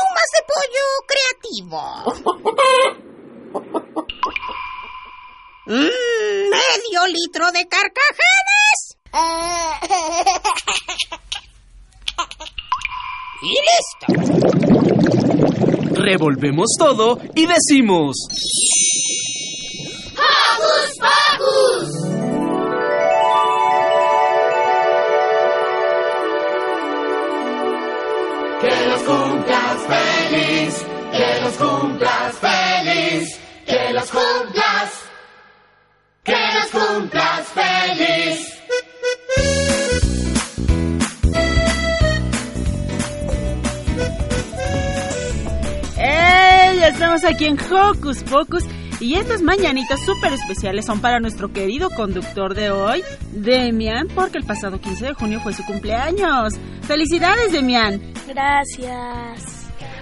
plumas de pollo creativo. Mm, medio litro de carcajadas. y listo. Revolvemos todo y decimos... ¡Hocus Pocus! Que los feliz, que los cumplas feliz, que los cumplas, que los cumplas feliz. ¡Ey! Estamos aquí en Hocus Pocus y estas mañanitas súper especiales son para nuestro querido conductor de hoy, Demian, porque el pasado 15 de junio fue su cumpleaños. ¡Felicidades, Demian! Gracias.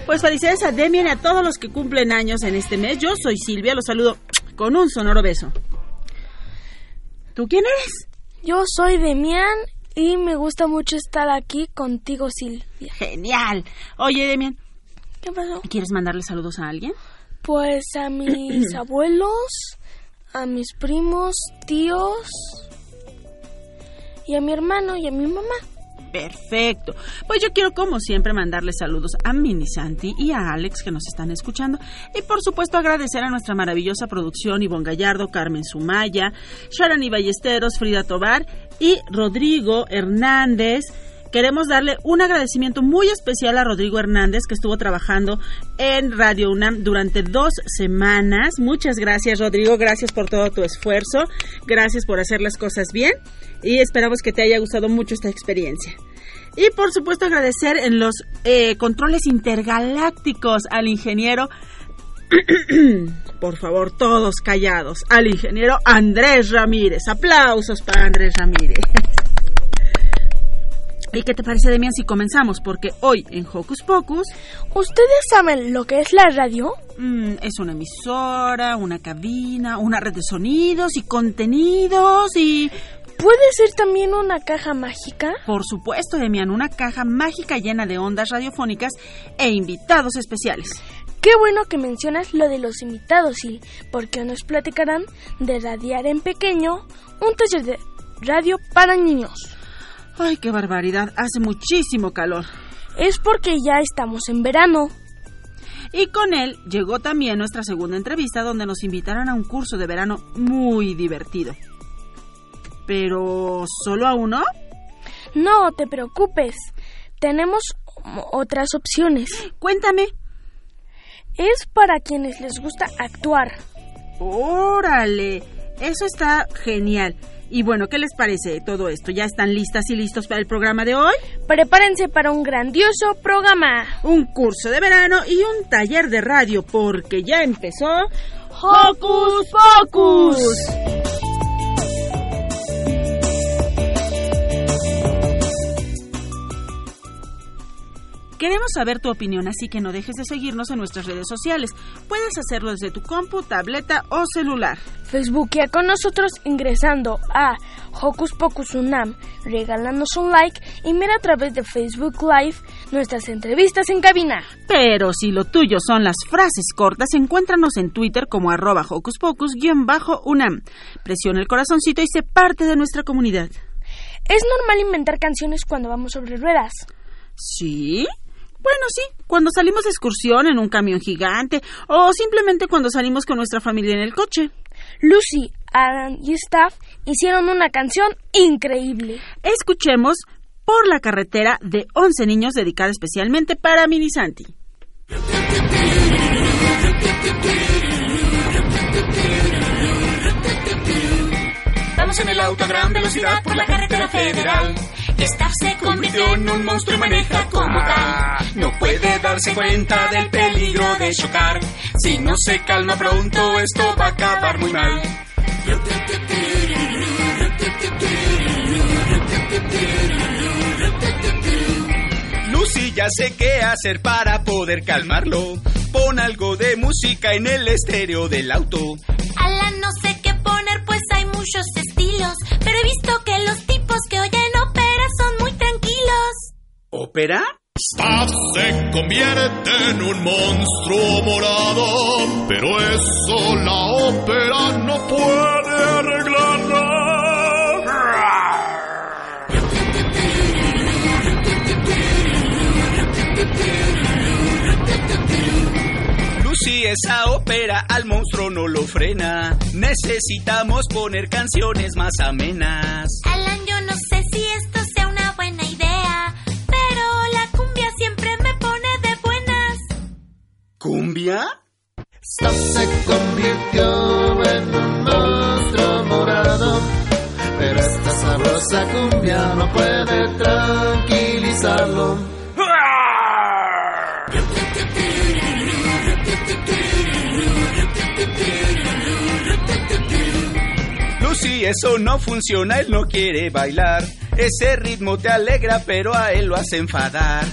Pues felicidades a Demian y a todos los que cumplen años en este mes. Yo soy Silvia, los saludo con un sonoro beso. ¿Tú quién eres? Yo soy Demian y me gusta mucho estar aquí contigo, Silvia. Genial. Oye, Demian. ¿Qué pasó? ¿Quieres mandarle saludos a alguien? Pues a mis abuelos, a mis primos, tíos y a mi hermano y a mi mamá. Perfecto. Pues yo quiero, como siempre, mandarle saludos a Mini Santi y a Alex que nos están escuchando. Y por supuesto, agradecer a nuestra maravillosa producción: Ivonne Gallardo, Carmen Sumaya, Sharani Ballesteros, Frida Tobar y Rodrigo Hernández. Queremos darle un agradecimiento muy especial a Rodrigo Hernández, que estuvo trabajando en Radio UNAM durante dos semanas. Muchas gracias, Rodrigo. Gracias por todo tu esfuerzo. Gracias por hacer las cosas bien. Y esperamos que te haya gustado mucho esta experiencia. Y por supuesto agradecer en los eh, controles intergalácticos al ingeniero por favor, todos callados. Al ingeniero Andrés Ramírez. Aplausos para Andrés Ramírez. ¿Y qué te parece, Demian, si comenzamos? Porque hoy en Hocus Pocus... ¿Ustedes saben lo que es la radio? Mm, es una emisora, una cabina, una red de sonidos y contenidos y... ¿Puede ser también una caja mágica? Por supuesto, Demian, una caja mágica llena de ondas radiofónicas e invitados especiales. Qué bueno que mencionas lo de los invitados, Sil, porque nos platicarán de radiar en pequeño un taller de radio para niños. Ay, qué barbaridad, hace muchísimo calor. Es porque ya estamos en verano. Y con él llegó también nuestra segunda entrevista donde nos invitaron a un curso de verano muy divertido. ¿Pero solo a uno? No te preocupes. Tenemos otras opciones. Cuéntame. Es para quienes les gusta actuar. Órale, eso está genial. Y bueno, ¿qué les parece todo esto? ¿Ya están listas y listos para el programa de hoy? Prepárense para un grandioso programa. Un curso de verano y un taller de radio porque ya empezó Hocus Pocus. Queremos saber tu opinión, así que no dejes de seguirnos en nuestras redes sociales. Puedes hacerlo desde tu compu, tableta o celular. Facebookia con nosotros ingresando a Hocus Pocus Unam, regálanos un like y mira a través de Facebook Live nuestras entrevistas en cabina. Pero si lo tuyo son las frases cortas, encuéntranos en Twitter como arroba Hocus Pocus-Unam. Presiona el corazoncito y sé parte de nuestra comunidad. ¿Es normal inventar canciones cuando vamos sobre ruedas? Sí, bueno, sí, cuando salimos de excursión en un camión gigante o simplemente cuando salimos con nuestra familia en el coche. Lucy, Adam y Staff hicieron una canción increíble. Escuchemos Por la carretera de 11 niños dedicada especialmente para Mini Santi. Vamos en el auto a gran velocidad por la carretera federal. Staff se convirtió en un monstruo y maneja como tal. No puede dar darse cuenta del peligro de chocar. Si no se calma pronto, esto va a acabar muy mal. Lucy ya sé qué hacer para poder calmarlo. Pon algo de música en el estéreo del auto. Alan, no sé qué poner, pues hay muchos estilos. Pero ¿Ópera? Staff se convierte en un monstruo morado, pero eso la ópera no puede arreglarla. Lucy, esa ópera al monstruo no lo frena. Necesitamos poner canciones más amenas. Alan, ¿Cumbia? Stop se convirtió en un monstruo morado, pero esta sabrosa cumbia no puede tranquilizarlo. Lucy, eso no funciona, él no quiere bailar. Ese ritmo te alegra, pero a él lo hace enfadar.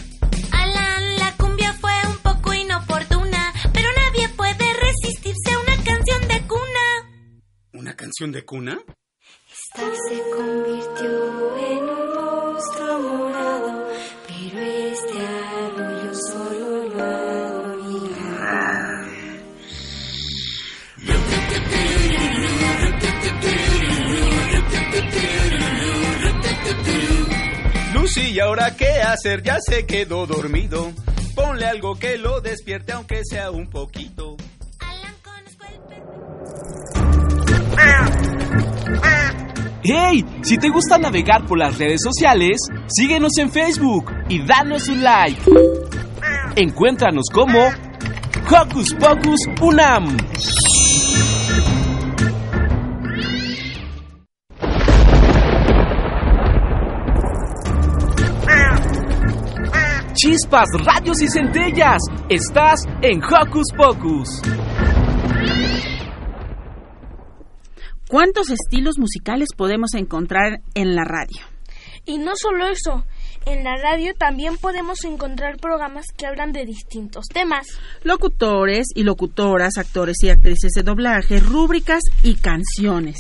¿Una canción de cuna? Star se convirtió en un monstruo morado, pero este arroyo solo lo adoraba. Lucy, ¿y ahora qué hacer? Ya se quedó dormido. Ponle algo que lo despierte, aunque sea un poquito. ¡Hey! Si te gusta navegar por las redes sociales, síguenos en Facebook y danos un like. Encuéntranos como Hocus Pocus Unam. Chispas, radios y centellas. Estás en Hocus Pocus. ¿Cuántos estilos musicales podemos encontrar en la radio? Y no solo eso, en la radio también podemos encontrar programas que hablan de distintos temas. Locutores y locutoras, actores y actrices de doblaje, rúbricas y canciones.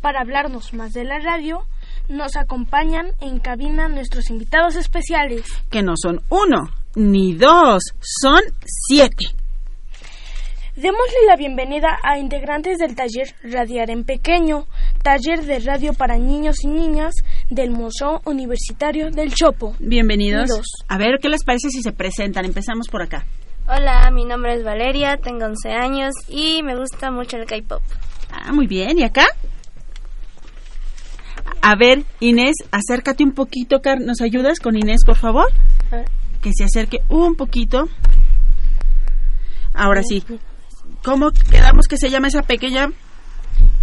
Para hablarnos más de la radio, nos acompañan en cabina nuestros invitados especiales. Que no son uno ni dos, son siete. Démosle la bienvenida a integrantes del taller Radiar en Pequeño, taller de radio para niños y niñas del Museo Universitario del Chopo. Bienvenidos. A ver, ¿qué les parece si se presentan? Empezamos por acá. Hola, mi nombre es Valeria, tengo 11 años y me gusta mucho el K-pop. Ah, muy bien. ¿Y acá? A ver, Inés, acércate un poquito. ¿Nos ayudas con Inés, por favor? Que se acerque un poquito. Ahora sí. ¿Cómo quedamos que se llama esa pequeña?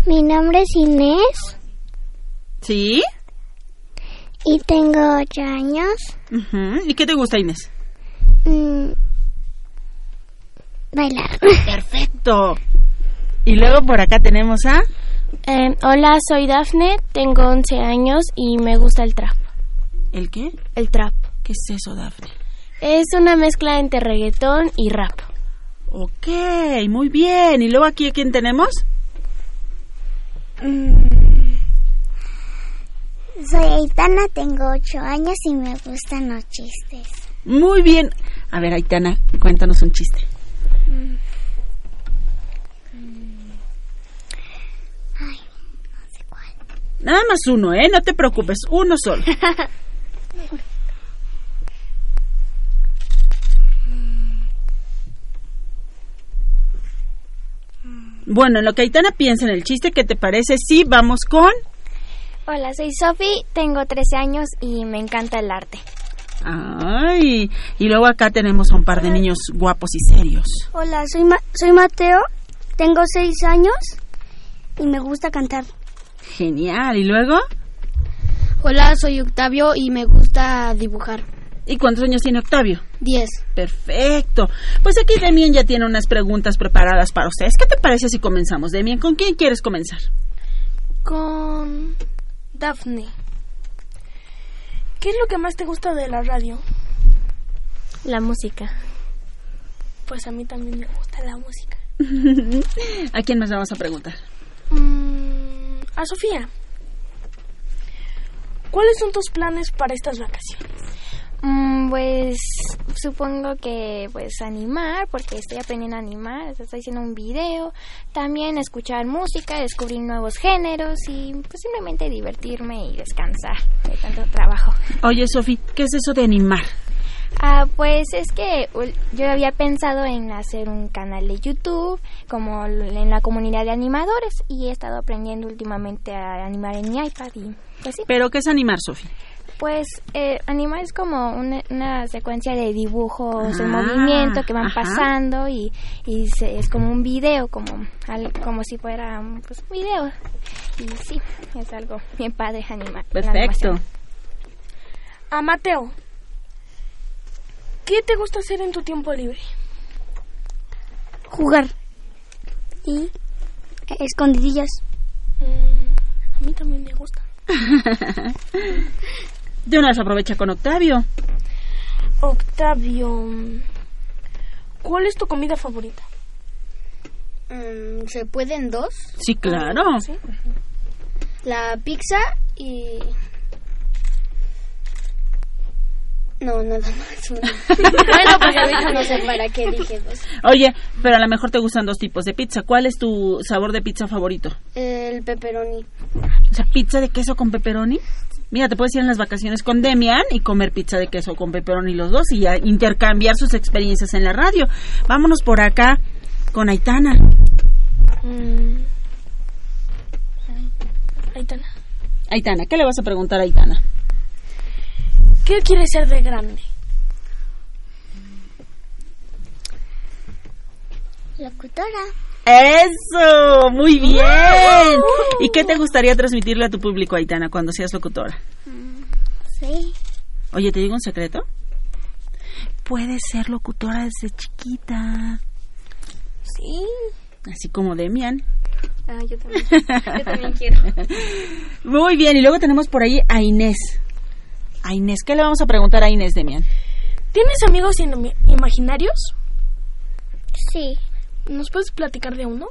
Mi nombre es Inés. ¿Sí? Y tengo ocho años. Uh -huh. ¿Y qué te gusta, Inés? Mm, bailar. Perfecto. Y luego por acá tenemos a... Eh, hola, soy Dafne, tengo 11 años y me gusta el trap. ¿El qué? El trap. ¿Qué es eso, Dafne? Es una mezcla entre reggaetón y rap. Ok, muy bien. ¿Y luego aquí a quién tenemos? Mm. Soy Aitana, tengo 8 años y me gustan los chistes. Muy bien. A ver, Aitana, cuéntanos un chiste. Mm. Nada más uno, ¿eh? No te preocupes, uno solo. bueno, en lo que Aitana piensa en el chiste, ¿qué te parece? Sí, vamos con... Hola, soy Sofi, tengo 13 años y me encanta el arte. Ay, y luego acá tenemos a un par de niños guapos y serios. Hola, soy, Ma soy Mateo, tengo 6 años y me gusta cantar. Genial. ¿Y luego? Hola, soy Octavio y me gusta dibujar. ¿Y cuántos años tiene Octavio? Diez. Perfecto. Pues aquí Demien ya tiene unas preguntas preparadas para ustedes. ¿Qué te parece si comenzamos, Demien? ¿Con quién quieres comenzar? Con Daphne. ¿Qué es lo que más te gusta de la radio? La música. Pues a mí también me gusta la música. ¿A quién más le vamos a preguntar? Mm, a Sofía. ¿Cuáles son tus planes para estas vacaciones? Mm, pues supongo que pues animar, porque estoy aprendiendo a animar, estoy haciendo un video, también escuchar música, descubrir nuevos géneros y pues simplemente divertirme y descansar de tanto trabajo. Oye, Sofi, ¿qué es eso de animar? Ah, pues es que yo había pensado en hacer un canal de YouTube como en la comunidad de animadores y he estado aprendiendo últimamente a animar en mi iPad y pues sí. ¿Pero qué es animar, Sofi? Pues eh, animar es como una, una secuencia de dibujos en Ah, movimiento que van ajá. pasando y, y se- es como un video, como al- como si fuera un pues, un video. Y sí, es algo bien padre animar. Perfecto. A Mateo. ¿Qué te gusta hacer en tu tiempo libre? Jugar. Y escondidillas. Mm, a mí también me gusta. De una vez aprovecha con Octavio. Octavio. ¿Cuál es tu comida favorita? Mm, ¿Se pueden dos? Sí, claro. La pizza y... No, nada más. una. bueno, pues ahorita no sé para qué dije dos. Oye, pero a lo mejor te gustan dos tipos de pizza. ¿Cuál es tu sabor de pizza favorito? El pepperoni. O sea, pizza de queso con pepperoni. Mira, te puedes ir en las vacaciones con Demian y comer pizza de queso con pepperoni los dos y a intercambiar sus experiencias en la radio. Vámonos por acá con Aitana. Mm. Aitana. Aitana, ¿qué le vas a preguntar a Aitana? ¿Qué quieres ser de grande? Locutora. ¡Eso! ¡Muy bien! ¿Y qué te gustaría transmitirle a tu público, Aitana, cuando seas locutora? Sí. Oye, ¿te digo un secreto? Puedes ser locutora desde chiquita. Sí. Así como Demian. Ah, yo también. Yo también quiero. Muy bien, y luego tenemos por ahí a Inés. A Inés, ¿qué le vamos a preguntar a Inés, Demian? ¿Tienes amigos imaginarios? Sí. ¿Nos puedes platicar de uno?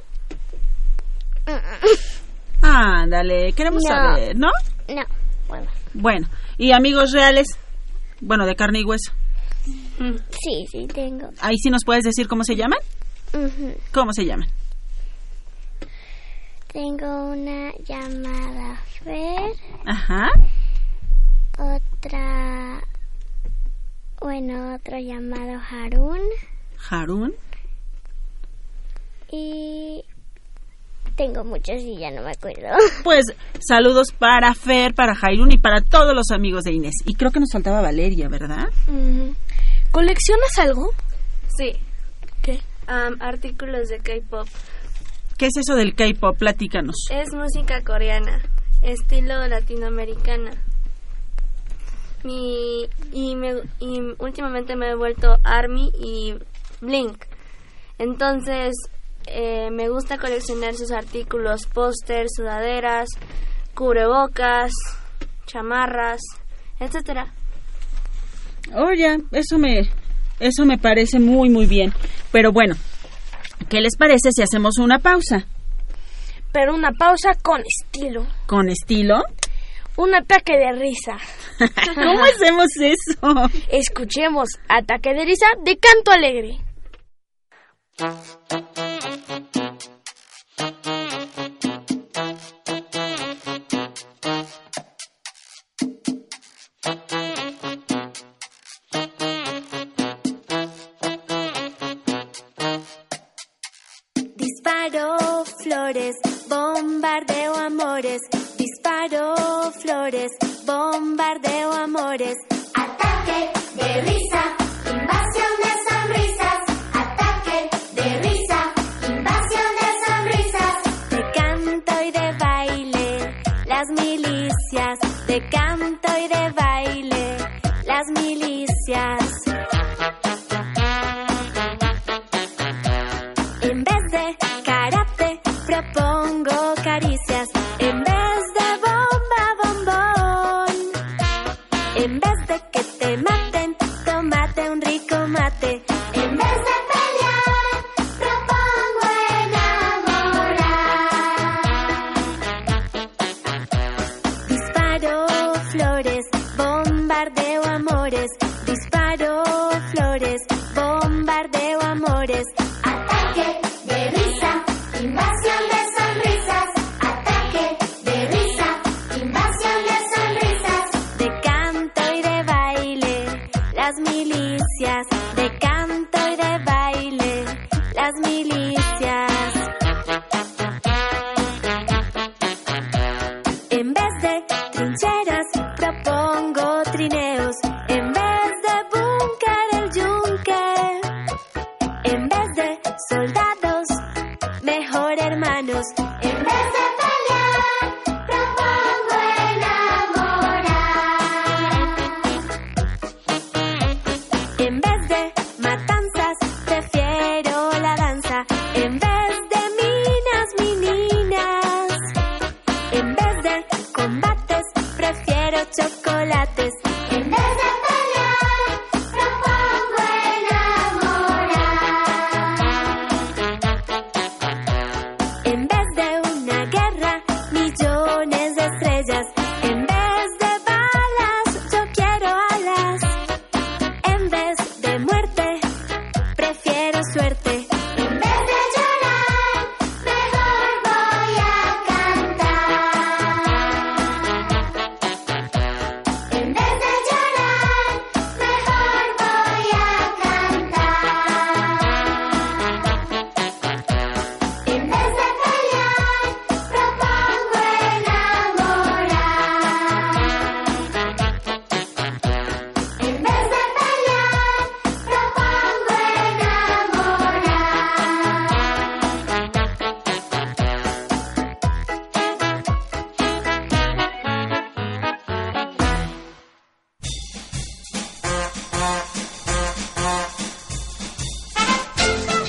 Ándale, queremos No. saber, ¿no? No. Bueno. Bueno, ¿y amigos reales? Bueno, de carne y hueso. Sí, sí, tengo. Ahí sí nos puedes decir cómo se llaman. ¿Cómo se llaman? Tengo una llamada Fer, Ajá. otra, bueno, otro llamado Harun Harun. Y tengo muchos y ya no me acuerdo. Pues saludos para Fer, para Jairun y para todos los amigos de Inés. Y creo que nos faltaba Valeria, ¿verdad? ¿Coleccionas algo? Sí. ¿Qué? Artículos de K-pop. ¿Qué es eso del K-pop? Platícanos. Es música coreana, estilo latinoamericana. Mi, y, me, y últimamente me he vuelto ARMY y Blink. Entonces, eh, me gusta coleccionar sus artículos, pósters, sudaderas, cubrebocas, chamarras, etcétera. Oye, eso me, eso me parece muy, muy bien. Pero bueno, ¿qué les parece si hacemos una pausa? Pero una pausa con estilo. Con estilo. Un ataque de risa. ¿Cómo hacemos eso? Escuchemos Ataque de risa de Canto Alegre. Flores, bombardeo amores. Disparo flores, bombardeo amores. En vez de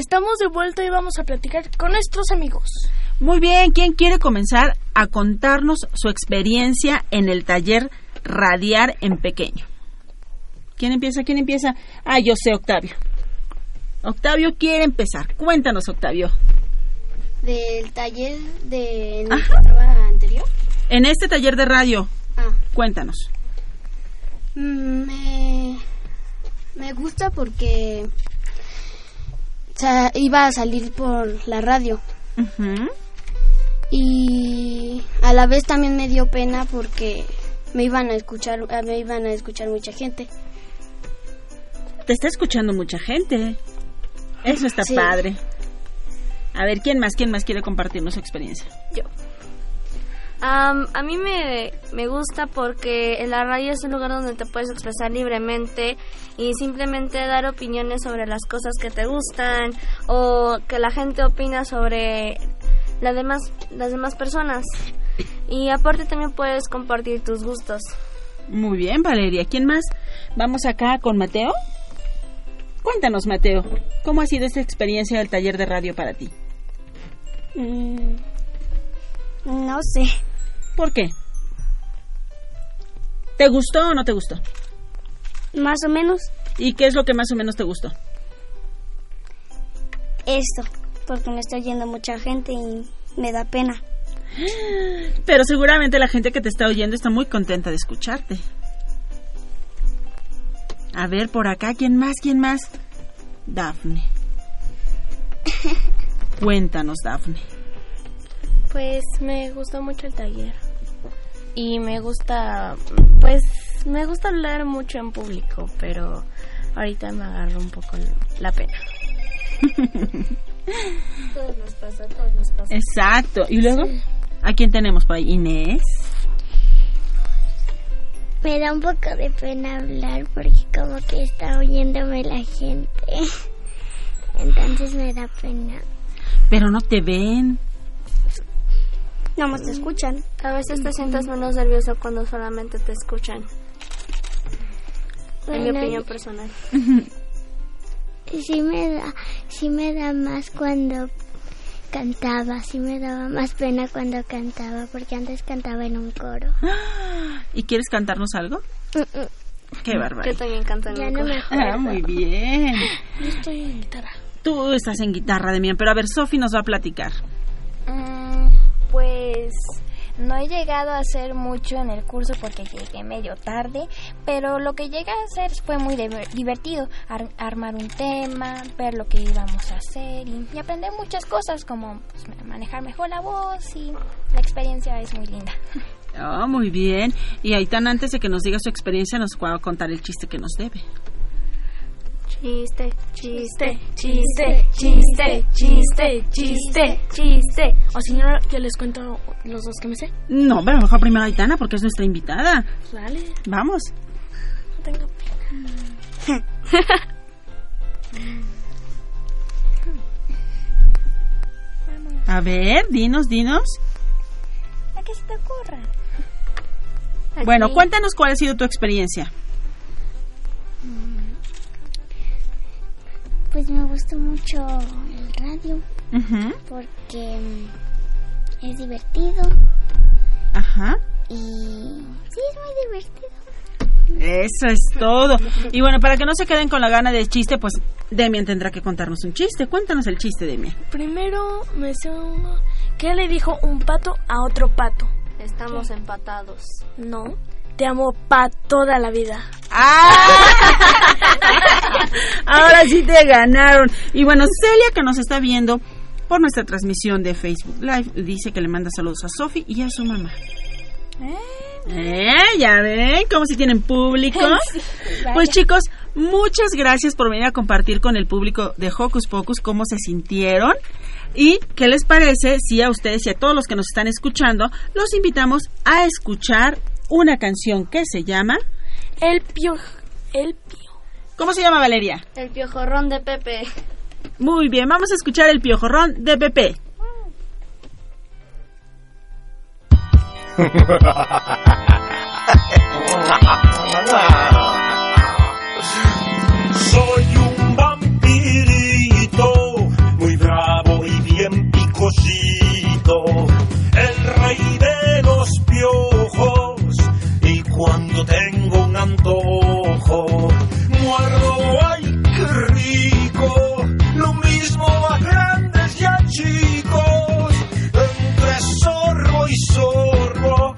Estamos de vuelta y vamos a platicar con nuestros amigos. Muy bien, ¿quién quiere comenzar a contarnos su experiencia en el taller Radiar en Pequeño? ¿Quién empieza? ¿Quién empieza? Ah, yo sé, Octavio. Octavio quiere empezar. Cuéntanos, Octavio. Del taller de anterior. En este taller de radio, Ah, cuéntanos. mm, me, me gusta porque sea, iba a salir por la radio. Y a la vez también me dio pena porque me iban a escuchar, eh, me iban a escuchar mucha gente. Te está escuchando mucha gente. Eso está Sí. padre. A ver, ¿quién más? ¿Quién más quiere compartirnos su experiencia? Yo. Am, a mí me, me gusta porque en la radio es un lugar donde te puedes expresar libremente y simplemente dar opiniones sobre las cosas que te gustan o que la gente opina sobre las demás, las demás personas. Y aparte también puedes compartir tus gustos. Muy bien, Valeria. ¿Quién más? Vamos acá con Mateo. Cuéntanos, Mateo, ¿cómo ha sido esta experiencia del taller de radio para ti? Mm, no sé. ¿Por qué? ¿Te gustó o no te gustó? Más o menos ¿Y qué es lo que más o menos te gustó? esto, porque me está oyendo mucha gente y me da pena. Pero seguramente la gente que te está oyendo está muy contenta de escucharte. A ver, por acá, ¿quién más? ¿Quién más? Dafne. Cuéntanos, Dafne. Pues me gustó mucho el taller. Y me gusta, pues me gusta hablar mucho en público, pero ahorita me agarro un poco la pena. Todos nos pasa, todos nos pasa. Exacto. ¿Y luego? ¿A quién tenemos por ahí? Inés. Me da un poco de pena hablar porque como que está oyéndome la gente. Entonces me da pena. Pero no te ven. No más te escuchan. A veces te sientes menos nervioso cuando solamente te escuchan. en mi Bueno, opinión personal. Sí me da, sí me da más cuando cantaba, sí me daba más pena cuando cantaba, porque antes cantaba en un coro. ¿Y quieres cantarnos algo? Qué bárbaro. Que también cantan Ya en no coro. me. Ah, muy bien. Yo estoy en guitarra. Tú estás en guitarra, Demian, pero a ver, Sofi nos va a platicar. Mm, pues no he llegado a hacer mucho en el curso porque llegué medio tarde, pero lo que llegué a hacer fue muy diver- divertido. Ar- armar un tema, ver lo que íbamos a hacer y, aprender muchas cosas como pues, manejar mejor la voz y la experiencia es muy linda. Ah, muy bien. Y Aitán, antes de que nos diga su experiencia, nos va contar el chiste que nos debe. Chiste, chiste, Chiste, chiste, chiste, chiste, chiste. O si no, yo les cuento los dos que me sé. No, pero mejor primero Aitana porque es nuestra invitada. Dale, Vamos. no tengo pena. A ver, dinos, dinos. ¿A qué se te ocurra? Bueno, cuéntanos cuál ha sido tu experiencia. Me gustó mucho el radio Ujú, porque mm, es divertido Ajá. y sí es muy divertido. Eso es todo. Y bueno, para que no se queden con la gana del chiste, pues Demian tendrá que contarnos un chiste. Cuéntanos el chiste, Demian. Primero me sé uno. ¿Qué le dijo un pato a otro pato? Estamos empatados. No, te amo pa toda la vida. Ahora sí te ganaron. Y bueno, Celia, que nos está viendo por nuestra transmisión de Facebook Live, dice que le manda saludos a Sofi y a su mamá. ¿Eh? ¿Ya ven? Como si tienen público. Pues chicos, muchas gracias por venir a compartir con el público de Hocus Pocus cómo se sintieron. ¿Y qué les parece si a ustedes y a todos los que nos están escuchando los invitamos a escuchar una canción que se llama... El pio... El pio... ¿Cómo se llama Valeria? El piojorrón de Pepe. Muy bien, vamos a escuchar el piojorrón de Pepe. Soy un vampirito, muy bravo y bien picosito, el rey de los piojos, cuando tengo un antojo, muerdo, ay, qué rico, lo mismo a grandes y a chicos, entre zorro y zorro,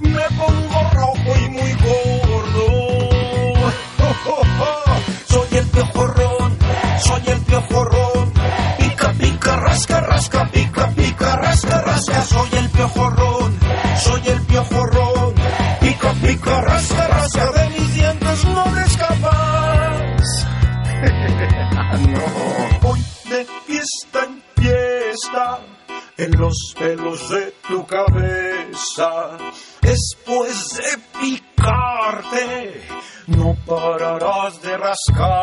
me pongo rojo y muy gordo. Soy el piojorrón, Después de picarte, no pararás de rascarte.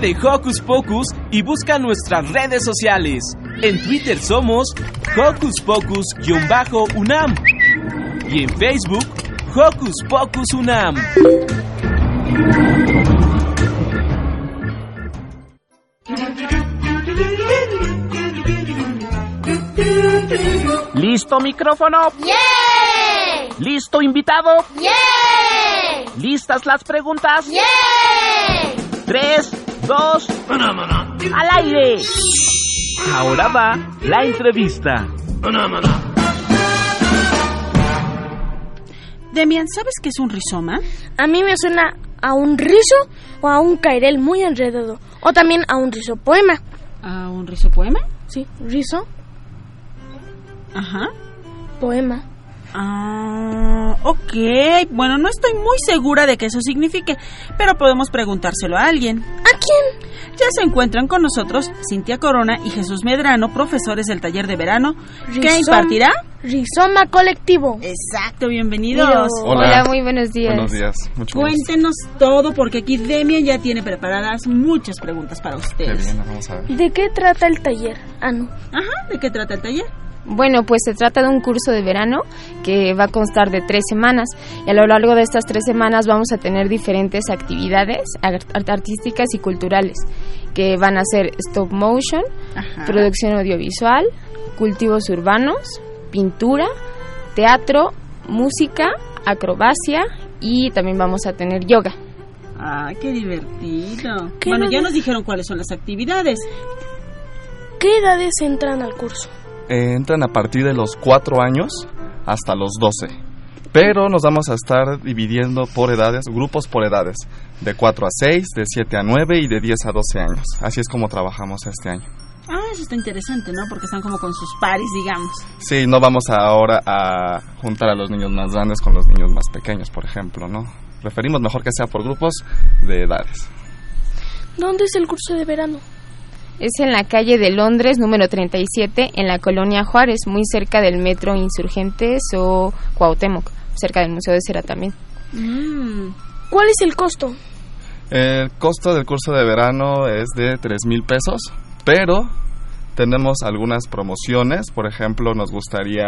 De Hocus Pocus y busca nuestras redes sociales. En Twitter somos Hocus Pocus-UNAM y en Facebook Hocus Pocus UNAM. ¿Listo micrófono? ¡Yeah! ¿Listo invitado? ¡Yeah! ¿Listas las preguntas? ¡Yeah! Tres, dos, al aire. Ahora va la entrevista. Demian, ¿sabes qué es un rizoma? A mí me suena a un rizo o a un cairel muy enredado. O también a un rizopoema. ¿A un rizopoema? Sí, rizo, Ajá. poema. Ah, ok. Bueno, no estoy muy segura de que eso signifique, pero podemos preguntárselo a alguien. ¿A quién? Ya se encuentran con nosotros Cintia Corona y Jesús Medrano, profesores del taller de verano. ¿Qué Rizom- impartirá? Rizoma colectivo. Exacto, bienvenidos. Hola. muy buenos días. Buenos días, mucho gusto. Cuéntenos todo, porque aquí Demian ya tiene preparadas muchas preguntas para Qué ustedes. bien, vamos a ver. ¿De qué trata el taller? Ah, no. Ajá, ¿de qué trata el taller? Bueno, pues se trata de un curso de verano que va a constar de tres semanas y a lo largo de estas tres semanas vamos a tener diferentes actividades art- artísticas y culturales que van a ser stop motion, Ajá. producción audiovisual, cultivos urbanos, pintura, teatro, música, acrobacia y también vamos a tener yoga. Ah, qué divertido. ¿Qué bueno, no ya nos dijeron cuáles son las actividades. ¿Qué edades entran al curso? Eh, entran a partir de los 4 años hasta los 12. Pero nos vamos a estar dividiendo por edades, grupos por edades, de 4 a 6, de 7 a 9 y de 10 a 12 años. Así es como trabajamos este año. Ah, eso está interesante, ¿no? Porque están como con sus pares, digamos. Sí, no vamos ahora a juntar a los niños más grandes con los niños más pequeños, por ejemplo, ¿no? Preferimos mejor que sea por grupos de edades. ¿Dónde es el curso de verano? Es en la calle de Londres, número 37, en la colonia Juárez, muy cerca del metro Insurgentes o Cuauhtémoc, cerca del Museo de Cera también. Mm. ¿Cuál es el costo? El costo del curso de verano es de 3 mil pesos, pero tenemos algunas promociones. Por ejemplo, nos gustaría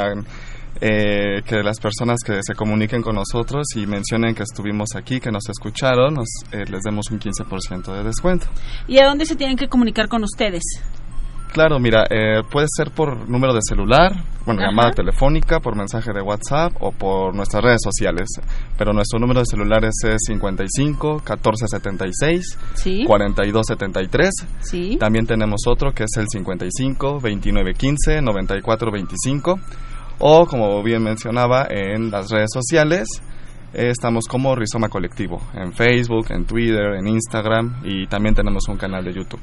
eh, que las personas que se comuniquen con nosotros y mencionen que estuvimos aquí, que nos escucharon, nos, eh, les demos un 15% de descuento. ¿Y a dónde se tienen que comunicar con ustedes? Claro, mira, eh, puede ser por número de celular, bueno, Ajá. llamada telefónica, por mensaje de WhatsApp o por nuestras redes sociales. Pero nuestro número de celulares es 55 1476 Sí. 4273. Sí. También tenemos otro que es el 55 2915 9425. O, como bien mencionaba, en las redes sociales eh, estamos como Rizoma Colectivo, en Facebook, en Twitter, en Instagram y también tenemos un canal de YouTube.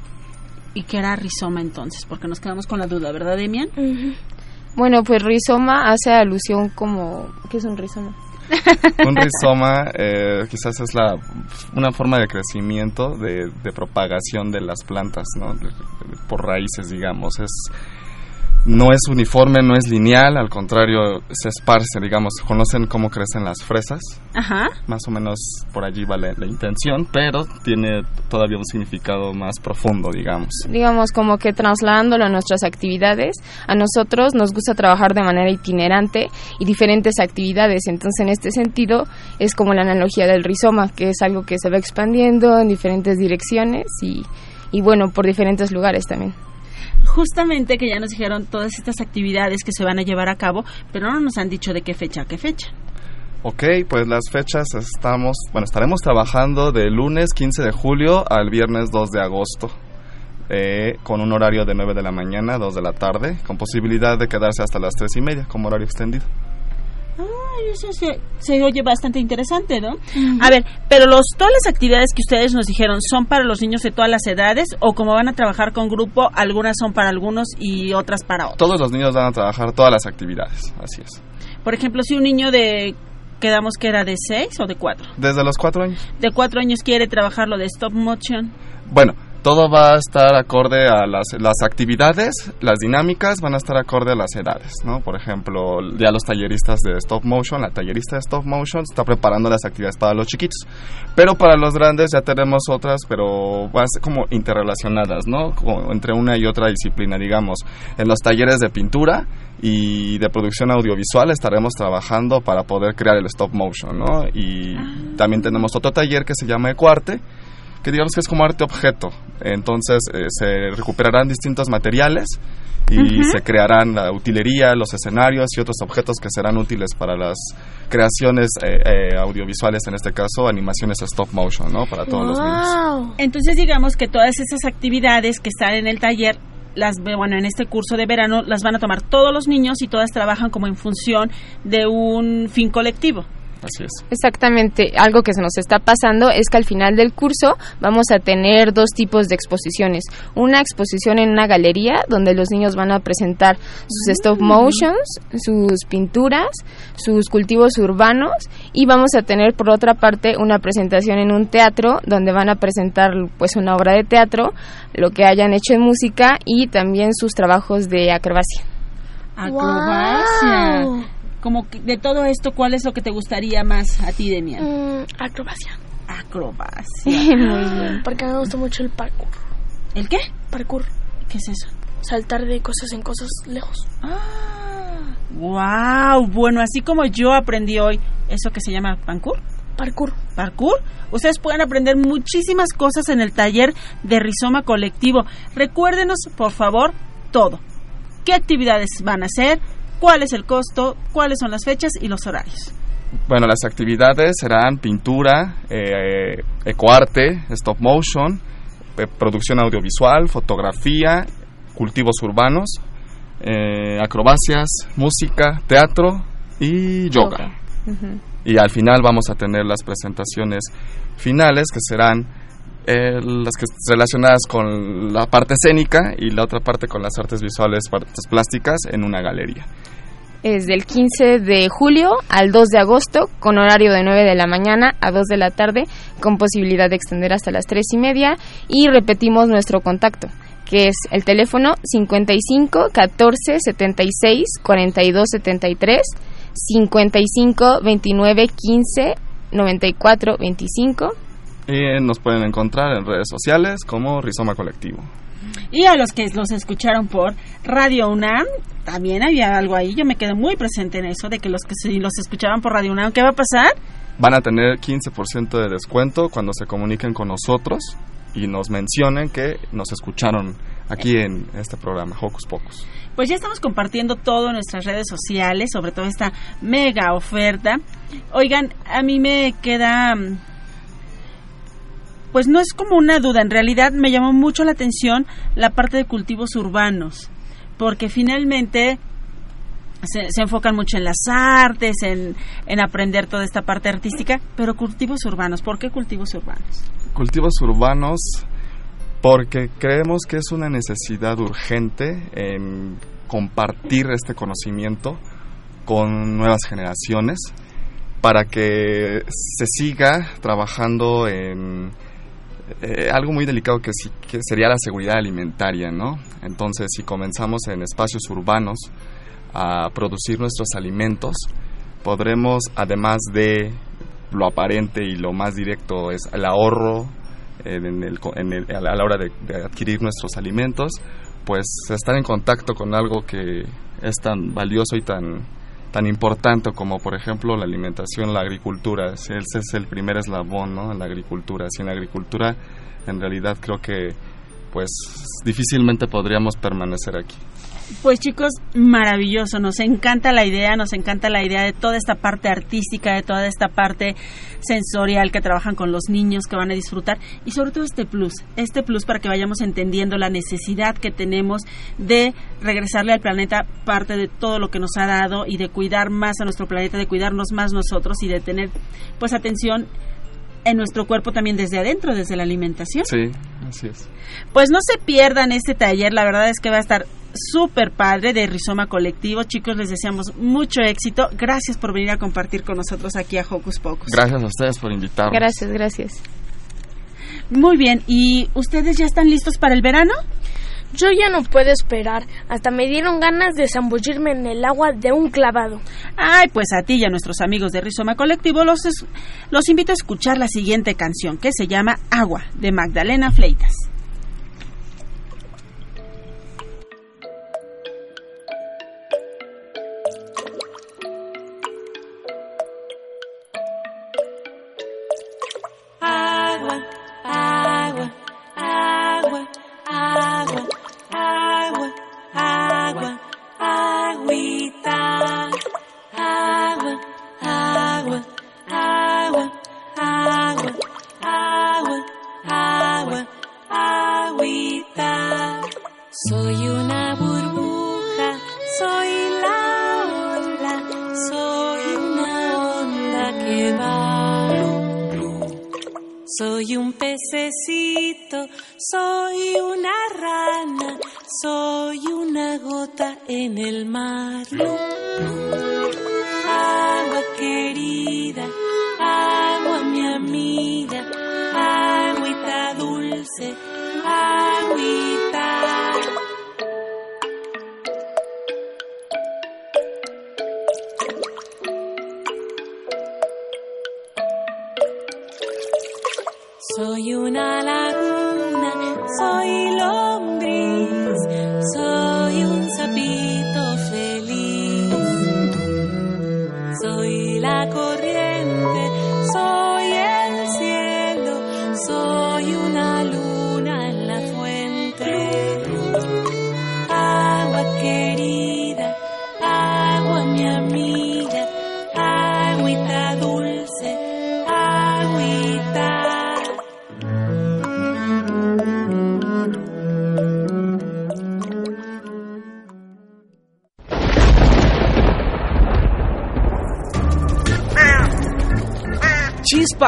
¿Y qué era rizoma entonces? Porque nos quedamos con la duda, ¿verdad, Demian? Bueno, pues rizoma hace alusión como... ¿Qué es un rizoma? Un rizoma eh, quizás es la, una forma de crecimiento, de, de propagación de las plantas, ¿no? De- de- por raíces, digamos. Es, no es uniforme, no es lineal, al contrario, se esparce, digamos. ¿Conocen cómo crecen las fresas? Ajá. Más o menos por allí va la, la intención, pero tiene todavía un significado más profundo, digamos. digamos como que trasladándolo a nuestras actividades, a nosotros nos gusta trabajar de manera itinerante y diferentes actividades, entonces en este sentido es como la analogía del rizoma, que es algo que se va expandiendo en diferentes direcciones y, y bueno, por diferentes lugares también. Justamente que ya nos dijeron todas estas actividades que se van a llevar a cabo, pero no nos han dicho de qué fecha a qué fecha. Ok, pues las fechas estamos, bueno, estaremos trabajando de lunes 15 de julio al viernes 2 de agosto, eh, con un horario de 9 de la mañana a 2 de la tarde, con posibilidad de quedarse hasta las 3 y media como horario extendido. Ay, eso se, se oye bastante interesante, ¿no? A ver, pero los, todas las actividades que ustedes nos dijeron, ¿son para los niños de todas las edades o como van a trabajar con grupo, algunas son para algunos y otras para otros? Todos los niños van a trabajar todas las actividades, así es. Por ejemplo, si un niño de, quedamos que era de 6 o de 4, Desde los 4 años. de 4 años quiere trabajar lo de stop motion, Bueno, todo va a estar acorde a las, las actividades, las dinámicas van a estar acorde a las edades, ¿no? Por ejemplo, ya los talleristas de stop motion, la tallerista de stop motion está preparando las actividades para los chiquitos. Pero para los grandes ya tenemos otras, pero ser como interrelacionadas, ¿no? Como entre una y otra disciplina, digamos. En los talleres de pintura y de producción audiovisual estaremos trabajando para poder crear el stop motion, ¿no? Y también tenemos otro taller que se llama Ecuarte, que digamos que es como arte objeto. Entonces eh, se recuperarán distintos materiales y se crearán la utilería, los escenarios y otros objetos que serán útiles para las creaciones eh, eh, audiovisuales, en este caso animaciones stop motion, ¿no? Para todos los niños. Entonces digamos que todas esas actividades que están en el taller las ve- bueno en este curso de verano las van a tomar todos los niños y todas trabajan como en función de un fin colectivo. Así es. Exactamente, algo que se nos está pasando es que al final del curso vamos a tener dos tipos de exposiciones. Una exposición en una galería donde los niños van a presentar sus stop motions, sus pinturas, sus cultivos urbanos y vamos a tener por otra parte una presentación en un teatro donde van a presentar pues una obra de teatro, lo que hayan hecho en música y también sus trabajos de acrobacia. Acrobacia. Wow. Como que de todo esto, ¿cuál es lo que te gustaría más a ti, Demian? Mm, acrobacia. Acrobacia. Muy bien. Porque me gusta mucho el parkour. ¿El qué? Parkour. ¿Qué es eso? Saltar de cosas en cosas lejos. Wow, bueno, así como yo aprendí hoy eso que se llama parkour. Parkour. Parkour. Ustedes pueden aprender muchísimas cosas en el taller de Rizoma Colectivo. Recuérdenos, por favor, todo. ¿Qué actividades van a hacer? ¿Cuál es el costo? ¿Cuáles son las fechas y los horarios? Bueno, las actividades serán pintura, eh, ecoarte, stop motion, eh, producción audiovisual, fotografía, cultivos urbanos, eh, acrobacias, música, teatro y yoga. Y al final vamos a tener las presentaciones finales que serán eh, las que relacionadas con la parte escénica y la otra parte con las artes visuales, artes plásticas en una galería. Es del 15 de julio al 2 de agosto, con horario de 9 de la mañana a 2 de la tarde, con posibilidad de extender hasta las 3 y media. Y repetimos nuestro contacto, que es el teléfono 55 14 76 42 73, 55 29 15 94 25. Y nos pueden encontrar en redes sociales como Rizoma Colectivo. Y a los que los escucharon por Radio UNAM, también había algo ahí. Yo me quedé muy presente en eso, de que los que sí los escuchaban por Radio UNAM, ¿qué va a pasar? Van a tener 15% de descuento cuando se comuniquen con nosotros y nos mencionen que nos escucharon aquí en este programa, Hocus Pocus. Pues ya estamos compartiendo todo en nuestras redes sociales, sobre todo esta mega oferta. Oigan, a mí me queda... Pues no es como una duda, en realidad me llamó mucho la atención la parte de cultivos urbanos, porque finalmente se, enfocan mucho en las artes, en, en aprender toda esta parte artística, pero cultivos urbanos, ¿por qué cultivos urbanos? Cultivos urbanos porque creemos que es una necesidad urgente en compartir este conocimiento con nuevas generaciones para que se siga trabajando en eh, algo muy delicado que, sí, que sería la seguridad alimentaria, ¿no? Entonces, si comenzamos en espacios urbanos a producir nuestros alimentos, podremos, además de lo aparente y lo más directo, es el ahorro el, a la hora de, de adquirir nuestros alimentos, pues estar en contacto con algo que es tan valioso y tan tan importante como por ejemplo la alimentación, la agricultura. Ese es el primer eslabón ¿no? en la agricultura. Sin la agricultura, en realidad creo que pues difícilmente podríamos permanecer aquí. Pues chicos, maravilloso, nos encanta la idea, nos encanta la idea de toda esta parte artística, de toda esta parte sensorial que trabajan con los niños que van a disfrutar y sobre todo este plus, este plus para que vayamos entendiendo la necesidad que tenemos de regresarle al planeta parte de todo lo que nos ha dado y de cuidar más a nuestro planeta, de cuidarnos más nosotros y de tener pues atención en nuestro cuerpo también desde adentro, desde la alimentación. Sí, así es. Pues no se pierdan este taller, la verdad es que va a estar súper padre de Rizoma Colectivo. Chicos, les deseamos mucho éxito. Gracias por venir a compartir con nosotros aquí a Hocus Pocus. Gracias a ustedes por invitarnos. Gracias, gracias. Muy bien, ¿y ustedes ya están listos para el verano? Yo ya no puedo esperar. Hasta me dieron ganas de zambullirme en el agua de un clavado. Ay, pues a ti y a nuestros amigos de Rizoma Colectivo los, es- los invito a escuchar la siguiente canción que se llama Agua, de Magdalena Fleitas. Agua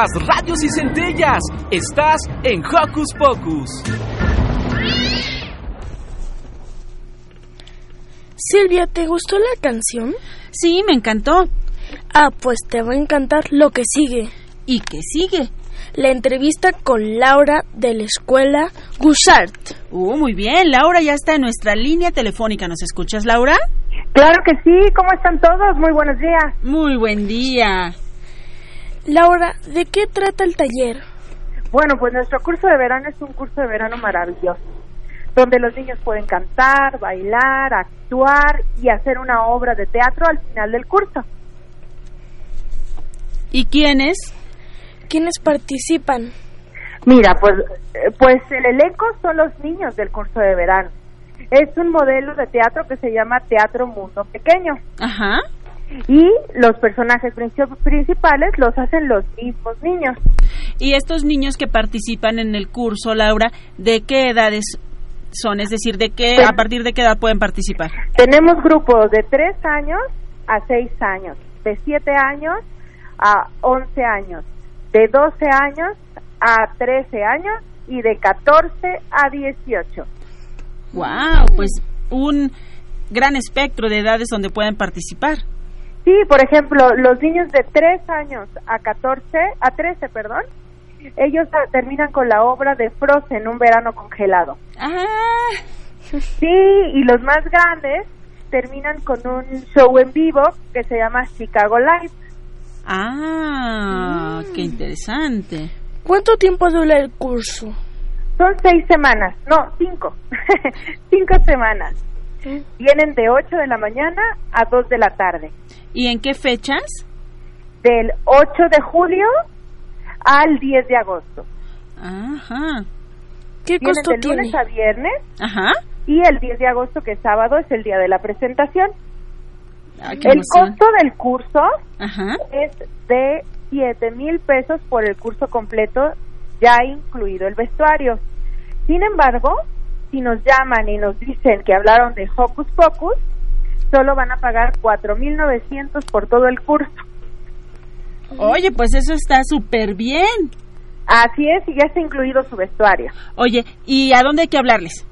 Chispas, radios y centellas. Estás en Hocus Pocus. Silvia, ¿te gustó la canción? Sí, me encantó. Ah, pues te va a encantar lo que sigue. ¿Y qué sigue? La entrevista con Laura de la escuela Gusart. Uh, muy bien. Laura ya está en nuestra línea telefónica. ¿Nos escuchas, Laura? Claro que sí, ¿cómo están todos? Muy buenos días. Muy buen día. Laura, ¿de qué trata el taller? Bueno, pues nuestro curso de verano es un curso de verano maravilloso, donde los niños pueden cantar, bailar, actuar y hacer una obra de teatro al final del curso. ¿Y quiénes? ¿Quiénes participan? Mira, pues, eh, pues el elenco son los niños del curso de verano. Es un modelo de teatro que se llama Teatro Mundo Pequeño. Ajá. Y los personajes princip- principales los hacen los mismos niños. Y estos niños que participan en el curso, Laura, ¿de qué edades son? Es decir, ¿de qué, Pues- a partir de qué edad pueden participar? Tenemos grupos de 3 años a 6 años, de 7 años a 11 años, de 12 años a 13 años y de 14 a 18. Wow, pues un gran espectro de edades donde pueden participar. Sí, por ejemplo, los niños de 3 años a 14, a 13, perdón, ellos ah, terminan con la obra de Frozen, un verano congelado. Ah. Sí, y los más grandes terminan con un show en vivo que se llama Chicago Live. Ah, qué interesante. ¿Cuánto tiempo dura el curso? Son seis semanas, no, cinco. cinco semanas. Vienen de 8 de la mañana a 2 de la tarde. ¿Y en qué fechas? Del 8 de julio al 10 de agosto. Ajá. ¿Qué Vienen costo de lunes a viernes Ajá. y el 10 de agosto, que es sábado, es el día de la presentación. Ah, el costo del curso Ajá. es de 7 mil pesos por el curso completo, ya incluido el vestuario. Sin embargo, si nos llaman y nos dicen que hablaron de Hocus Pocus, solo van a pagar 4.900 por todo el curso. Oye, pues eso está súper bien. Así es, y ya está incluido su vestuario. Oye, ¿y a dónde hay que hablarles?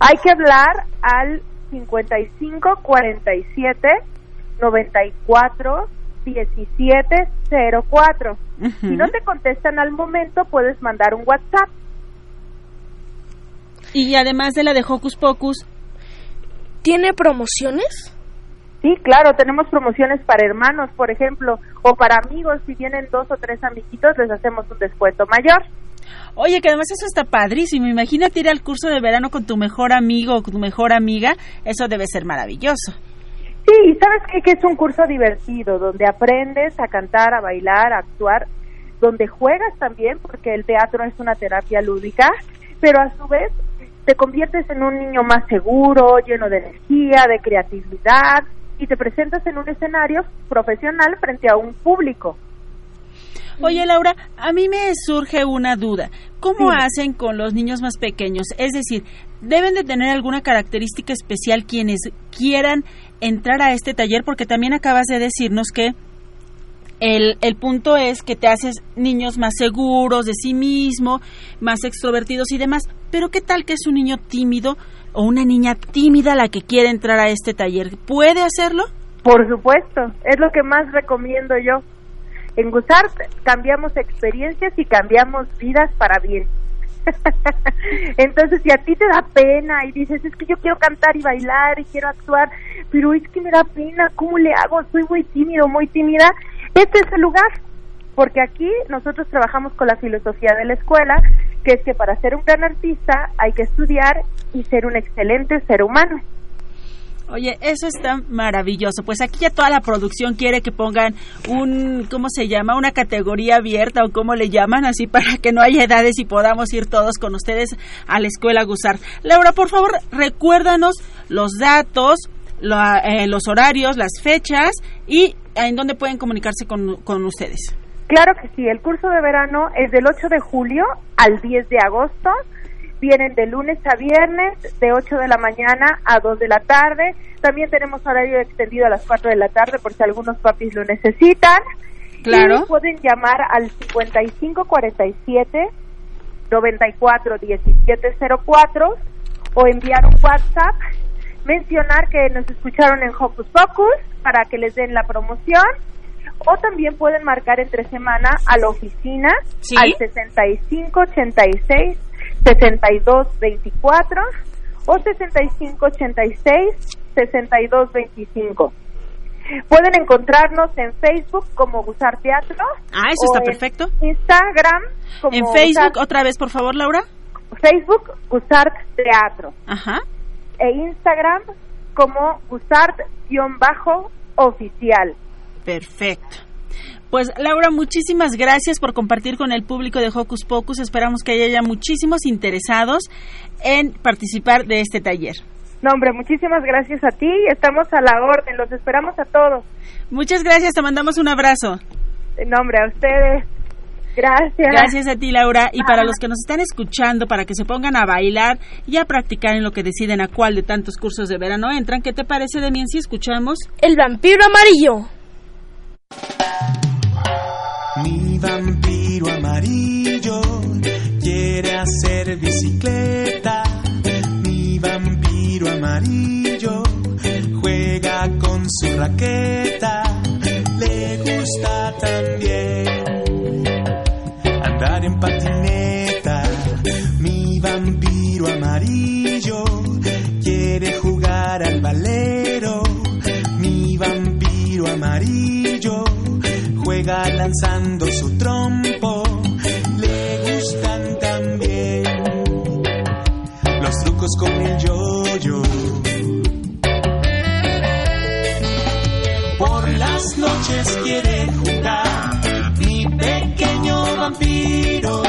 Hay que hablar al 55 47 94 17 04. Si no te contestan al momento, puedes mandar un WhatsApp Y además de la de Hocus Pocus, ¿tiene promociones? Sí, claro, tenemos promociones para hermanos, por ejemplo, o para amigos. Si tienen dos o tres amiguitos, les hacemos un descuento mayor. Oye, que además eso está padrísimo. Imagínate ir al curso de verano con tu mejor amigo o tu mejor amiga. Eso debe ser maravilloso. Sí, ¿sabes qué? Que es un curso divertido, donde aprendes a cantar, a bailar, a actuar, donde juegas también, porque el teatro es una terapia lúdica, pero a su vez te conviertes en un niño más seguro, lleno de energía, de creatividad, y te presentas en un escenario profesional frente a un público. Oye, Laura, a mí me surge una duda. ¿Cómo hacen con los niños más pequeños? Es decir, ¿deben de tener alguna característica especial quienes quieran entrar a este taller? Porque también acabas de decirnos que el, el punto es que te haces niños más seguros de sí mismo, más extrovertidos y demás. Pero ¿qué tal que es un niño tímido o una niña tímida la que quiere entrar a este taller? ¿Puede hacerlo? Por supuesto, es lo que más recomiendo yo. En Gusart cambiamos experiencias y cambiamos vidas para bien. Entonces, si a ti te da pena y dices, es que yo quiero cantar y bailar y quiero actuar, pero es que me da pena, ¿cómo le hago? Soy muy tímido, muy tímida. Este es el lugar, porque aquí nosotros trabajamos con la filosofía de la escuela, que es que para ser un gran artista hay que estudiar y ser un excelente ser humano. Oye, eso está maravilloso. Pues aquí ya toda la producción quiere que pongan un, ¿cómo se llama? Una categoría abierta o cómo le llaman, así para que no haya edades y podamos ir todos con ustedes a la escuela Gusar. Laura, por favor, recuérdanos los datos, la- eh, los horarios, las fechas y en dónde pueden comunicarse con, con ustedes. Claro que sí, el curso de verano es del 8 de julio al 10 de agosto. Vienen de lunes a viernes, de 8 de la mañana a 2 de la tarde. También tenemos horario extendido a las 4 de la tarde por si algunos papis lo necesitan. Claro. Y pueden llamar al 5547 94 1704 o enviar un WhatsApp, mencionar que nos escucharon en Hocus Pocus para que les den la promoción o también pueden marcar entre semana a la oficina Sí. al 6586 6224 o 6586 6225. Pueden encontrarnos en Facebook como Gusar Teatro. Ah, eso está en perfecto. Instagram como En Facebook, otra vez, por favor, Laura. Facebook Gusart Teatro Ajá. E Instagram como Gusart-oficial. Perfecto. Pues Laura, muchísimas gracias por compartir con el público de Hocus Pocus. Esperamos que haya muchísimos interesados en participar de este taller. No, hombre, muchísimas gracias a ti. Estamos a la orden. Los esperamos a todos. Muchas gracias, te mandamos un abrazo. No, hombre, a ustedes. Gracias. Gracias a ti, Laura. Y para los que nos están escuchando, para que se pongan a bailar y a practicar en lo que deciden a cuál de tantos cursos de verano entran, ¿qué te parece, Demian, si escuchamos? El vampiro amarillo. Mi vampiro amarillo quiere hacer bicicleta. Mi vampiro amarillo juega con su raqueta. Le gusta también andar en patineta. Mi vampiro amarillo quiere jugar al valero. Mi vampiro amarillo juega lanzando su trompo. Le gustan también los trucos con el yoyo. Por las noches quiere vampiro,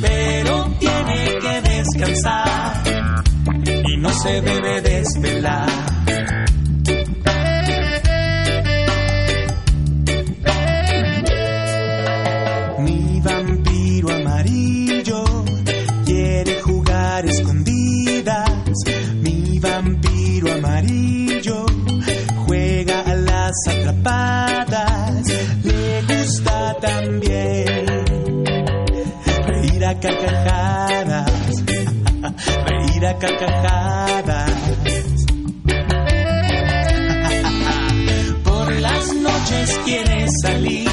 pero tiene que descansar y no se debe desvelar. Carcajadas. Por las noches quiere salir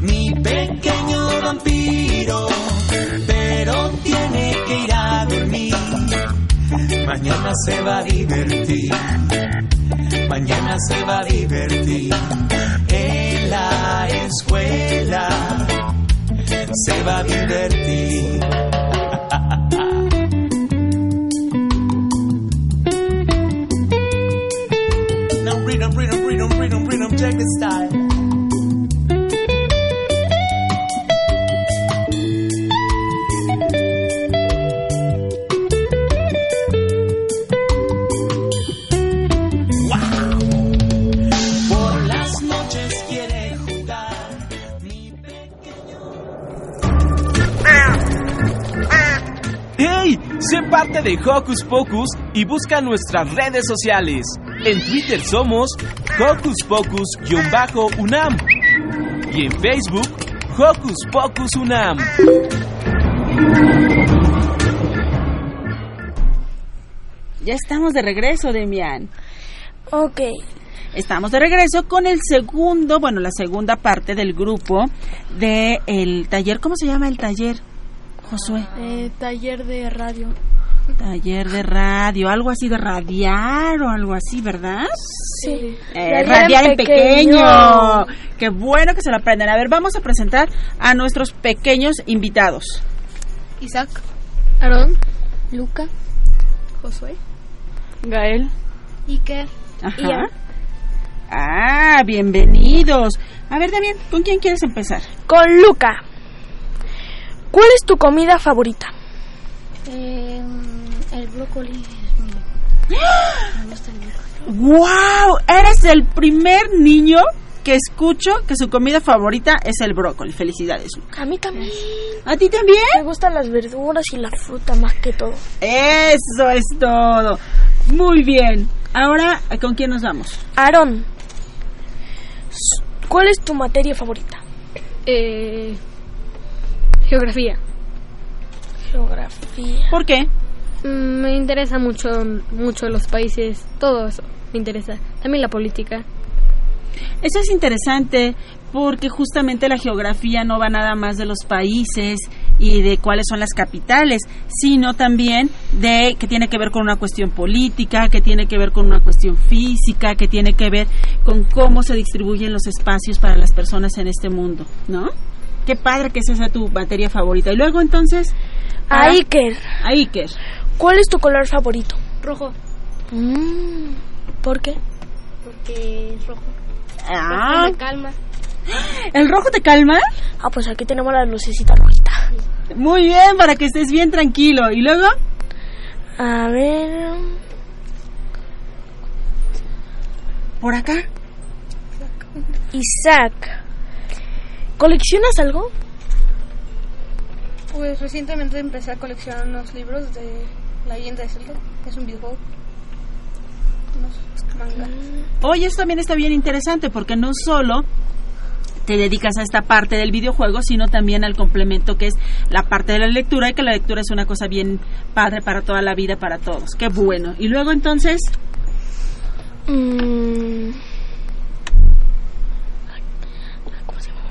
mi pequeño vampiro, pero tiene que ir a dormir Mañana se va a divertir. Mañana se va a divertir. En la escuela se va a divertir. Check the style. Por las noches quiere jugar. ¡Hey! Sé parte de Hocus Pocus y busca nuestras redes sociales. En Twitter somos Hocus Pocus-UNAM y en Facebook Hocus Pocus UNAM. Ya estamos de regreso, Demian. Ok. Estamos de regreso con el segundo, bueno, la segunda parte del grupo de el taller. ¿Cómo se llama el taller, Josué? Eh, taller de radio. Taller de radio, algo así de radiar o algo así, ¿verdad? Sí. Eh, radiar en pequeño. Qué bueno que se lo aprenden. A ver, vamos a presentar a nuestros pequeños invitados. Isaac, Aarón, Luca, Josué, Gael. Iker, Ajá. Ian. Ah, bienvenidos. A ver, Damián, ¿con quién quieres empezar? Con Luca. ¿Cuál es tu comida favorita? Eh, brócoli es mi... Me gusta el brócoli. ¡Wow! Eres el primer niño que escucho que su comida favorita es el brócoli. Felicidades. A mí también. ¿A ti también? Me gustan las verduras y la fruta más que todo. Eso es todo. Muy bien. Ahora, ¿con quién nos vamos? Aarón. ¿Cuál es tu materia favorita? Eh, geografía. Geografía. ¿Por qué? Mm, Me interesa mucho, mucho los países, todo eso me interesa. También la política. Eso es interesante porque justamente la geografía no va nada más de los países y de cuáles son las capitales, sino también de que tiene que ver con una cuestión política, que tiene que ver con una cuestión física, que tiene que ver con cómo se distribuyen los espacios para las personas en este mundo, ¿no? Qué padre que esa sea tu materia favorita. Y luego entonces... A Iker. A Iker. ¿Cuál es tu color favorito? Rojo. Mm, ¿Por qué? Porque es rojo. Ah. Me calma. ¿El rojo te calma? Ah, pues aquí tenemos la lucecita rojita. Muy bien, para que estés bien tranquilo. ¿Y luego? A ver. ¿Por acá? Isaac. ¿Coleccionas algo? Pues recientemente empecé a coleccionar unos libros de La leyenda de Zelda. Es un videojuego. Oye, esto también está bien interesante porque no solo te dedicas a esta parte del videojuego, sino también al complemento que es la parte de la lectura y que la lectura es una cosa bien padre para toda la vida, para todos. Qué bueno. Y luego entonces, Mm. ¿Cómo se llamaba?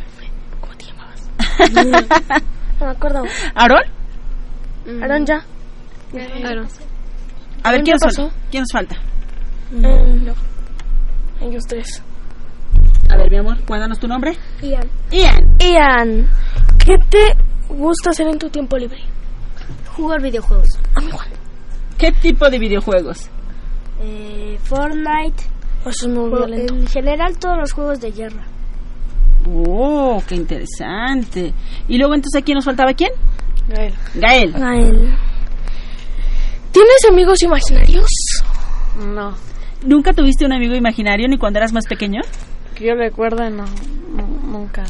¿Cómo te llamabas? no me acuerdo. ¿Aarón? Aarón ya. Aaron. A ver, ¿Qué ¿quién nos, pasó? nos falta? Mm, Ellos tres. A ver, mi amor, cuéntanos tu nombre. Ian. Ian. Ian, ¿qué te gusta hacer en tu tiempo libre? Jugar videojuegos. A mí igual. ¿Qué tipo de videojuegos? Eh, Fortnite. Eso es muy violento. En general todos los juegos de guerra. Oh, qué interesante. Y luego entonces, ¿a quién nos faltaba? ¿Quién? Gael. Gael. Gael. ¿Tienes amigos imaginarios? No. ¿Nunca tuviste un amigo imaginario ni cuando eras más pequeño? Que yo recuerdo, no, no, nunca.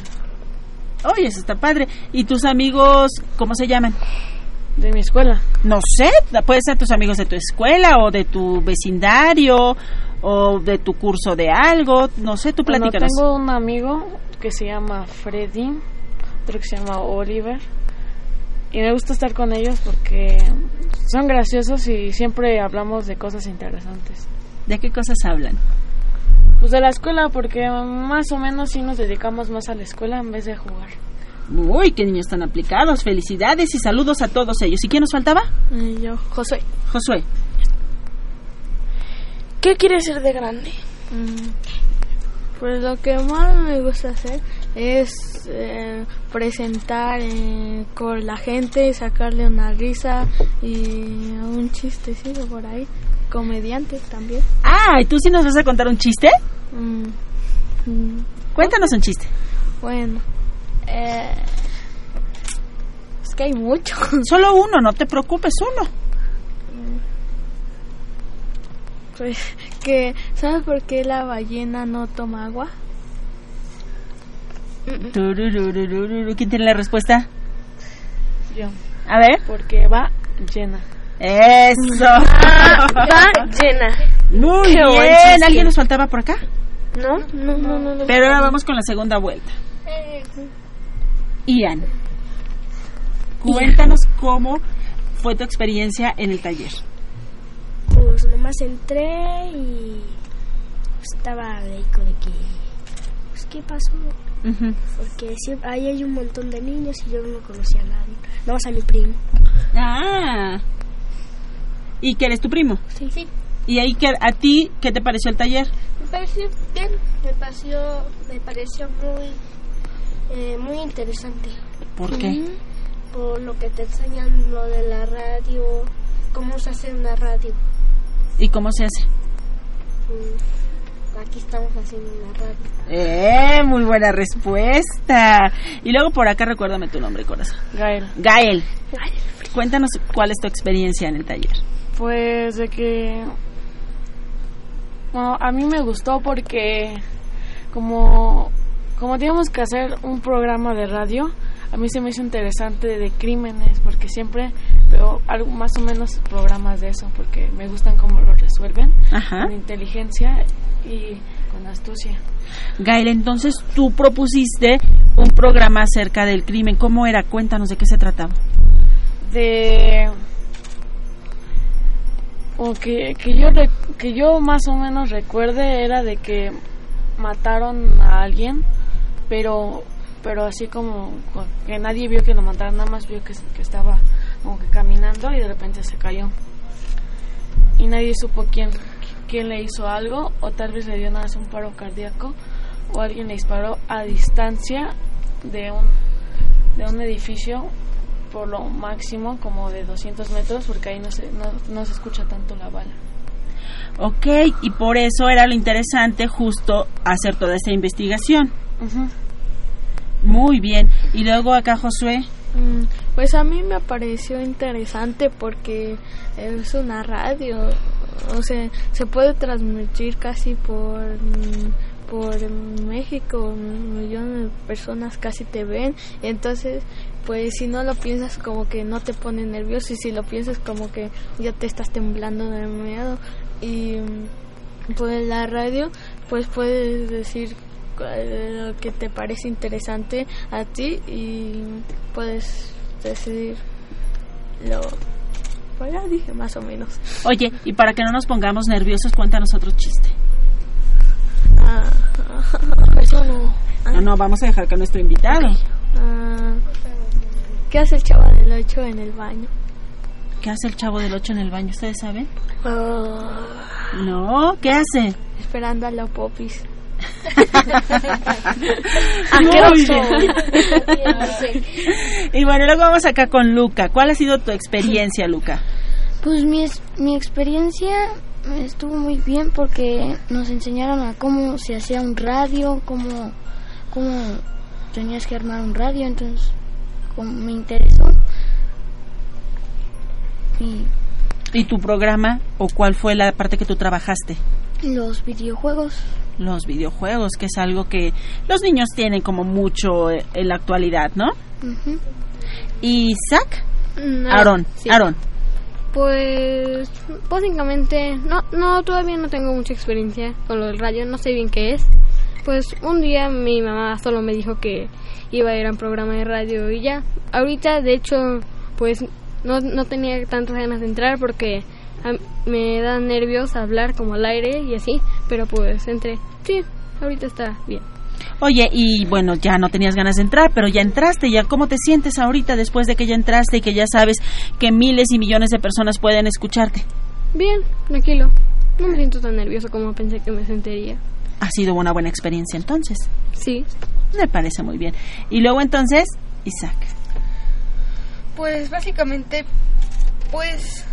Oye, eso está padre. ¿Y tus amigos, cómo se llaman? De mi escuela. No sé, puede ser tus amigos de tu escuela o de tu vecindario o de tu curso de algo, no sé, tú Bueno, platícanos. tengo un amigo que se llama Freddy, otro que se llama Oliver. Y me gusta estar con ellos porque son graciosos y siempre hablamos de cosas interesantes. ¿De qué cosas hablan? Pues de la escuela, porque más o menos sí nos dedicamos más a la escuela en vez de jugar. Uy, qué niños tan aplicados. Felicidades y saludos a todos ellos. ¿Y quién nos faltaba? yo, José. Josué. ¿Qué quieres ser de grande? Pues lo que más me gusta hacer es eh, presentar eh, con la gente, sacarle una risa y un chistecito por ahí. Comediante también. Ah, ¿y tú sí nos vas a contar un chiste? Mm, mm, Cuéntanos un chiste. bueno, eh, es que hay mucho. Solo uno, no te preocupes, uno. Pues que, ¿sabes por qué la ballena no toma agua? ¿Quién tiene la respuesta? Yo. A ver. Porque va llena. Eso. Va llena. Muy Qué bien. ¿Alguien nos faltaba por acá? ¿No? No, no, no. no. Pero ahora vamos con la segunda vuelta. Ian, cuéntanos cómo fue tu experiencia en el taller. Pues nomás entré y estaba ahí con de que, pues, ¿qué pasó? Porque siempre, ahí hay un montón de niños y yo no conocía a nadie. Nada más a mi primo. Ah. ¿Y que eres tu primo? Sí. sí. ¿Y ahí que a ti qué te pareció el taller? Me pareció bien, me pareció, me pareció muy, eh, muy interesante. ¿Por qué? Por lo que te enseñan lo de la radio, cómo se hace una radio. ¿Y cómo se hace? Mm, Aquí estamos haciendo una radio. Eh, muy buena respuesta. Y luego por acá recuérdame tu nombre, corazón. Gael. Gael. Cuéntanos cuál es tu experiencia en el taller. Pues de que... Bueno, a mí me gustó porque como, como teníamos que hacer un programa de radio, a mí se me hizo interesante de crímenes porque siempre veo algo más o menos programas de eso porque me gustan cómo lo resuelven Ajá. con inteligencia y con astucia. Gael, entonces tú propusiste un programa acerca del crimen. ¿Cómo era? Cuéntanos de qué se trataba. de o que, que yo que yo más o menos recuerde era de que mataron a alguien pero pero así como co- que nadie vio que lo mataron nada más vio que, que estaba como que caminando y de repente se cayó y nadie supo quién quién le hizo algo o tal vez le dio nada más un paro cardíaco o alguien le disparó a distancia de un de un edificio por lo máximo como de 200 metros porque ahí no se, no, no se escucha tanto la bala. Ok, y por eso era lo interesante justo hacer toda esta investigación. Muy bien. Y luego acá Josué. Mm, Pues a mí me pareció interesante porque es una radio, o sea, se puede transmitir casi por por México, millones de personas casi te ven, entonces pues si no lo piensas como que no te pone nervioso y si lo piensas como que ya te estás temblando de miedo y pues la radio pues puedes decir eh, lo que te parece interesante a ti y puedes decidir lo pues ya dije más o menos Oye, y para que no nos pongamos nerviosos, cuéntanos otro chiste. Ah, eso no No, no, vamos a dejar que nuestro invitado. Ah, ¿qué hace el chaval del 8 en el baño? ¿Qué hace el chavo del 8 en el baño? ¿Ustedes saben? Ah, No, ¿qué hace? esperando a la popis Y bueno, luego vamos acá con Luca. ¿Cuál ha sido tu experiencia, Luca? Pues mi, es- mi experiencia estuvo muy bien porque nos enseñaron a cómo se hacía un radio, cómo, cómo tenías que armar un radio, entonces como me interesó. Y ¿Y tu programa o cuál fue la parte que tú trabajaste? los videojuegos. Los videojuegos, que es algo que los niños tienen como mucho eh, en la actualidad, ¿no? ¿Y Zach? Mm, Aarón, sí. Aarón. Pues básicamente no, no todavía no tengo mucha experiencia con lo del radio, no sé bien qué es. Pues un día mi mamá solo me dijo que iba a ir a un programa de radio y ya. Ahorita de hecho pues no, no tenía tantas ganas de entrar porque me da nervios hablar como al aire y así, pero pues entré. Sí, ahorita está bien. Oye, y bueno, ya no tenías ganas de entrar, pero ya entraste, ya cómo te sientes ahorita después de que ya entraste y que ya sabes que miles y millones de personas pueden escucharte. Bien, tranquilo. no me siento tan nervioso como pensé que me sentiría. Ha sido una buena experiencia entonces. Sí. Me parece muy bien. Y luego entonces, Isaac. Pues básicamente, pues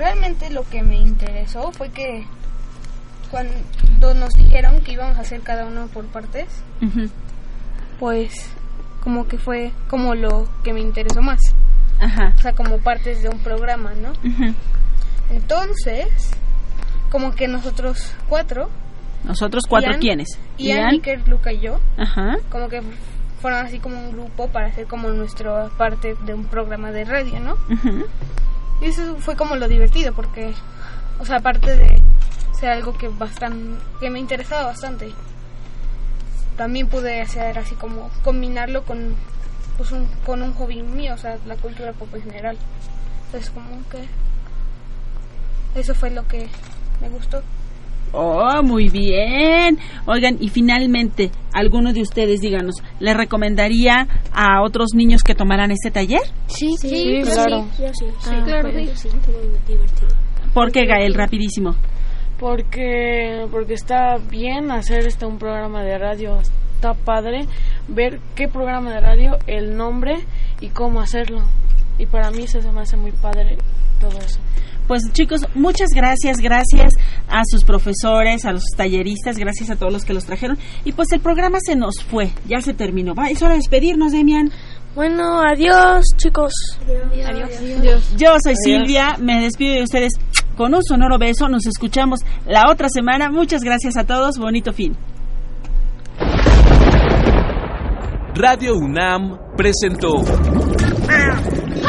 realmente lo que me interesó fue que cuando nos dijeron que íbamos a hacer cada uno por partes, pues como que fue como lo que me interesó más. Ajá. O sea, como partes de un programa, ¿no? Entonces, como que nosotros cuatro, Nosotros cuatro, Ian- ¿quiénes? Ian, Iker, Luca y yo, Ajá. como que fueron así como un grupo para hacer como nuestra parte de un programa de radio, ¿no? Ujú. Y eso fue como lo divertido porque, o sea, aparte de ser algo que bastante, que me interesaba bastante, también pude hacer así como combinarlo con, pues un, con un hobby mío, o sea, la cultura pop en general. Entonces como que eso fue lo que me gustó. Oh, muy bien. Oigan, y finalmente, ¿alguno de ustedes, díganos, le recomendaría a otros niños que tomaran este taller? Sí, Sí, sí. Sí, claro, sí. sí. sí, muy divertido. ¿Por qué, Gael? Rapidísimo. Porque, porque está bien hacer este un programa de radio. Está padre ver qué programa de radio, el nombre y cómo hacerlo. Y para mí se me hace muy padre todo eso. Pues chicos, muchas gracias, gracias a sus profesores, a los talleristas, gracias a todos los que los trajeron. Y pues el programa se nos fue, ya se terminó. Va, es hora de despedirnos, Demian. Bueno, adiós, chicos. Adiós. Yo soy Silvia, me despido de ustedes con un sonoro beso. Nos escuchamos la otra semana. Muchas gracias a todos, bonito fin. Radio UNAM presentó